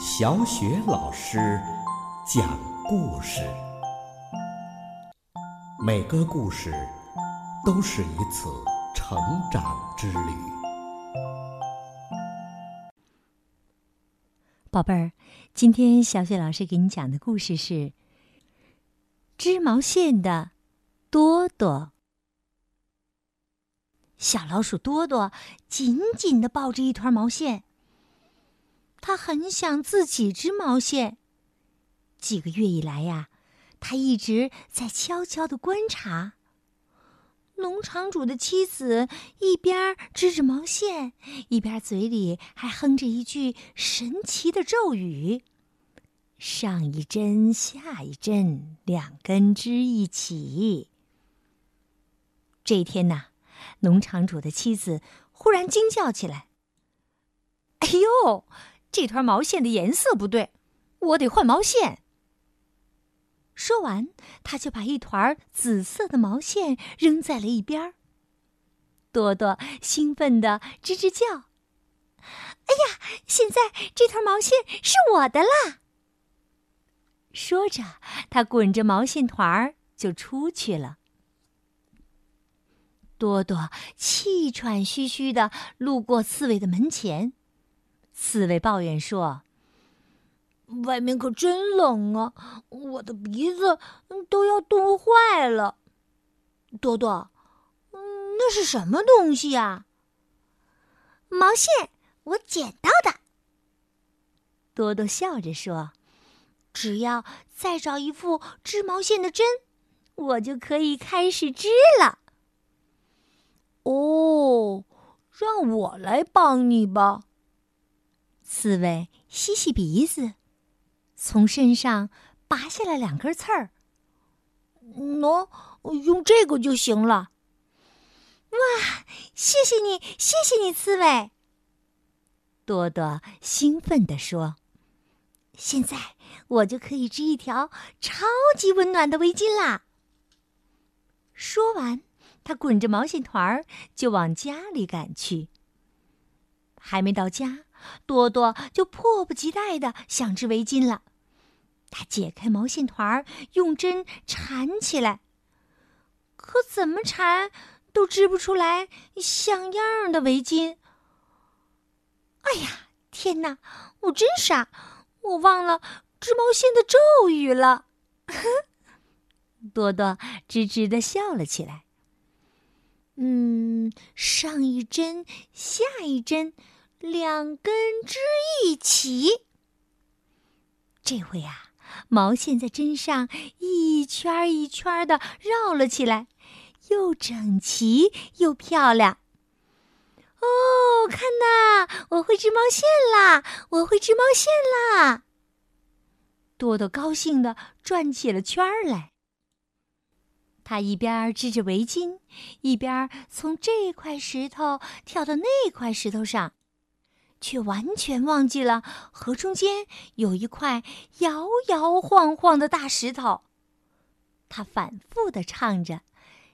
小雪老师讲故事，每个故事都是一次成长之旅。宝贝儿，今天小雪老师给你讲的故事是《织毛线的多多》。小老鼠多多紧紧的抱着一团毛线。他很想自己织毛线。几个月以来呀，他一直在悄悄的观察。农场主的妻子一边织着毛线，一边嘴里还哼着一句神奇的咒语：“上一针，下一针，两根织一起。”这一天呐，农场主的妻子忽然惊叫起来：“哎呦！”这团毛线的颜色不对，我得换毛线。说完，他就把一团紫色的毛线扔在了一边。多多兴奋的吱吱叫：“哎呀，现在这团毛线是我的啦！”说着，他滚着毛线团就出去了。多多气喘吁吁的路过刺猬的门前。刺猬抱怨说：“外面可真冷啊，我的鼻子都要冻坏了。”多多，那是什么东西呀？毛线，我捡到的。多多笑着说：“只要再找一副织毛线的针，我就可以开始织了。”哦，让我来帮你吧。刺猬吸吸鼻子，从身上拔下来两根刺儿。喏，用这个就行了。哇，谢谢你，谢谢你，刺猬。多多兴奋地说：“现在我就可以织一条超级温暖的围巾啦！”说完，他滚着毛线团儿就往家里赶去。还没到家。多多就迫不及待的想织围巾了，他解开毛线团儿，用针缠起来。可怎么缠都织不出来像样的围巾。哎呀，天哪！我真傻，我忘了织毛线的咒语了。多多吱吱地笑了起来。嗯，上一针，下一针。两根织一起，这回啊，毛线在针上一圈一圈的绕了起来，又整齐又漂亮。哦，看呐，我会织毛线啦！我会织毛线啦！多多高兴的转起了圈儿来。他一边织着围巾，一边从这块石头跳到那块石头上。却完全忘记了河中间有一块摇摇晃晃的大石头。他反复的唱着：“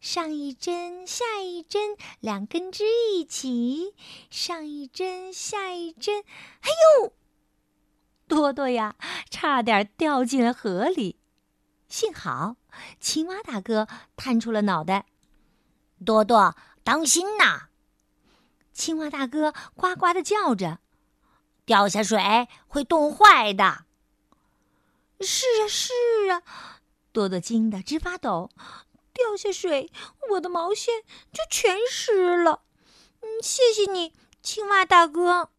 上一针，下一针，两根织一起；上一针，下一针。”哎呦，多多呀，差点掉进了河里。幸好青蛙大哥探出了脑袋：“多多，当心呐！”青蛙大哥呱呱的叫着：“掉下水会冻坏的。”是啊，是啊，多多惊得直发抖。掉下水，我的毛线就全湿了。嗯，谢谢你，青蛙大哥。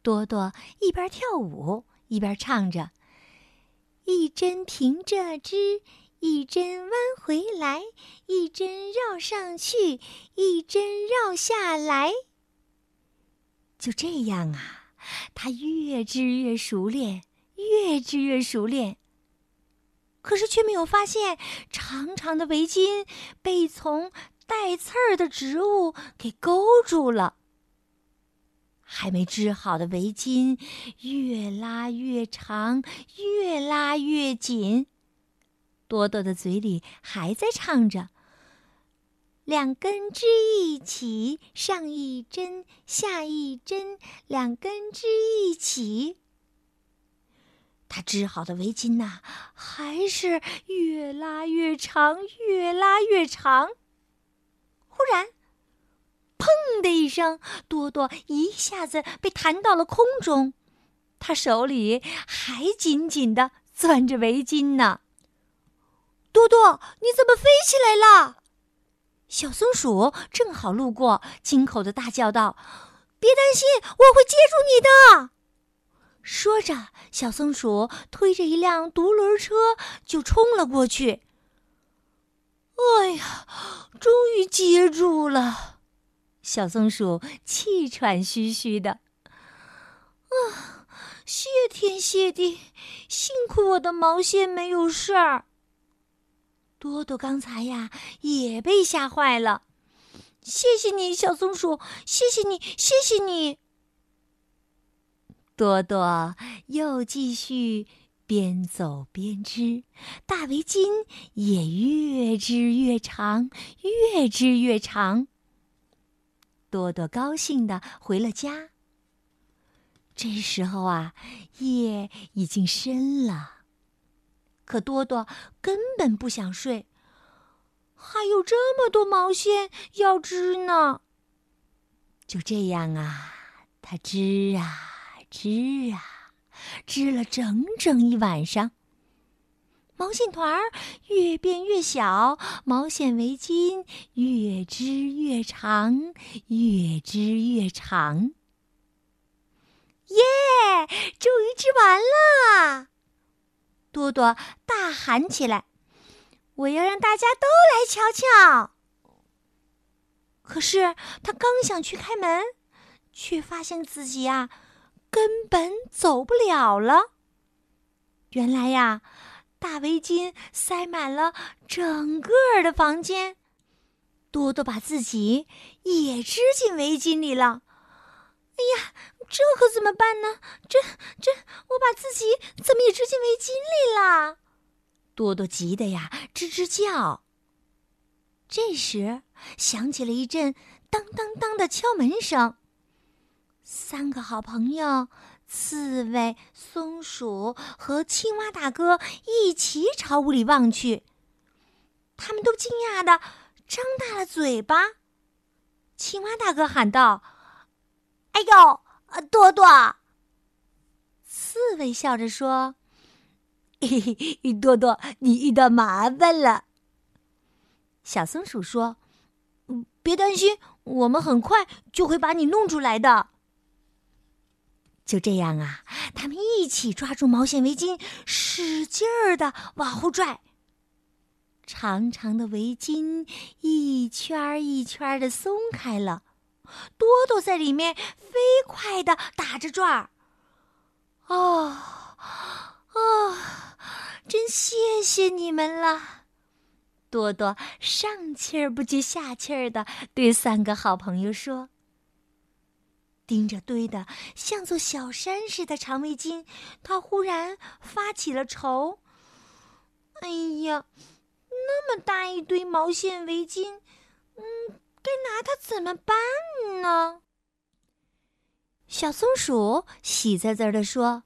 多多一边跳舞一边唱着：“一针平着织。”一针弯回来，一针绕上去，一针绕下来。就这样啊，他越织越熟练，越织越熟练。可是却没有发现，长长的围巾被从带刺儿的植物给勾住了。还没织好的围巾，越拉越长，越拉越紧。多多的嘴里还在唱着：“两根织一起，上一针，下一针，两根织一起。”他织好的围巾呐，还是越拉越长，越拉越长。忽然，砰的一声，多多一下子被弹到了空中，他手里还紧紧的攥着围巾呢。多多，你怎么飞起来了？小松鼠正好路过，惊恐的大叫道：“别担心，我会接住你的。”说着，小松鼠推着一辆独轮车就冲了过去。哎呀，终于接住了！小松鼠气喘吁吁的。啊，谢天谢地，幸亏我的毛线没有事儿。多多刚才呀也被吓坏了。谢谢你，小松鼠，谢谢你，谢谢你。多多又继续边走边织，大围巾也越织越长，越织越长。多多高兴的回了家。这时候啊，夜已经深了，可多多根本不想睡，还有这么多毛线要织呢。就这样啊，他织啊。织啊，织了整整一晚上。毛线团儿越变越小，毛线围巾越织越长，越织越长。耶！终于织完了！多多大喊起来：“我要让大家都来瞧瞧！”可是他刚想去开门，却发现自己呀。根本走不了了。原来呀，大围巾塞满了整个的房间，多多把自己也织进围巾里了。哎呀，这可怎么办呢？这这，我把自己怎么也织进围巾里了？多多急得呀吱吱叫。这时响起了一阵当当当的敲门声。三个好朋友，刺猬、松鼠和青蛙大哥一起朝屋里望去，他们都惊讶的张大了嘴巴。青蛙大哥喊道：“哎呦，多多！”刺猬笑着说：“嘿嘿，多多，你遇到麻烦了。”小松鼠说：“别担心，我们很快就会把你弄出来的。”就这样啊，他们一起抓住毛线围巾，使劲儿的往后拽。长长的围巾一圈一圈的松开了，多多在里面飞快的打着转儿。哦，哦，真谢谢你们了！多多上气儿不接下气儿的对三个好朋友说。盯着堆的像座小山似的长围巾，他忽然发起了愁。哎呀，那么大一堆毛线围巾，嗯，该拿它怎么办呢？小松鼠喜滋滋的说：“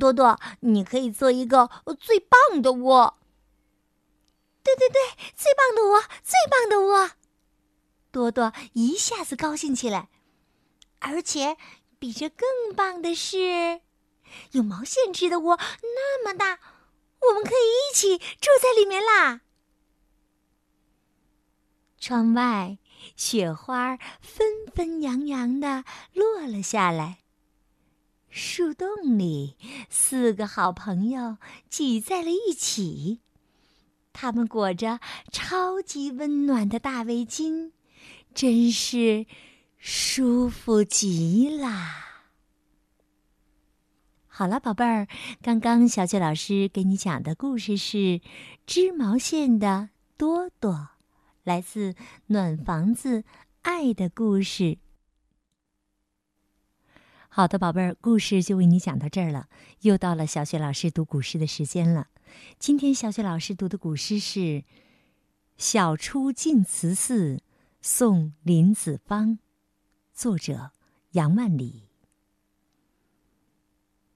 多多，你可以做一个最棒的窝。”对对对，最棒的窝，最棒的窝！多多一下子高兴起来。而且，比这更棒的是，有毛线织的窝那么大，我们可以一起住在里面啦。窗外雪花纷纷扬扬的落了下来。树洞里，四个好朋友挤在了一起，他们裹着超级温暖的大围巾，真是。舒服极啦！好了，宝贝儿，刚刚小雪老师给你讲的故事是《织毛线的多多》，来自《暖房子爱的故事》。好的，宝贝儿，故事就为你讲到这儿了。又到了小雪老师读古诗的时间了。今天小雪老师读的古诗是《晓出净慈寺送林子方》。作者杨万里。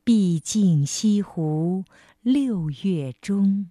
毕竟西湖六月中，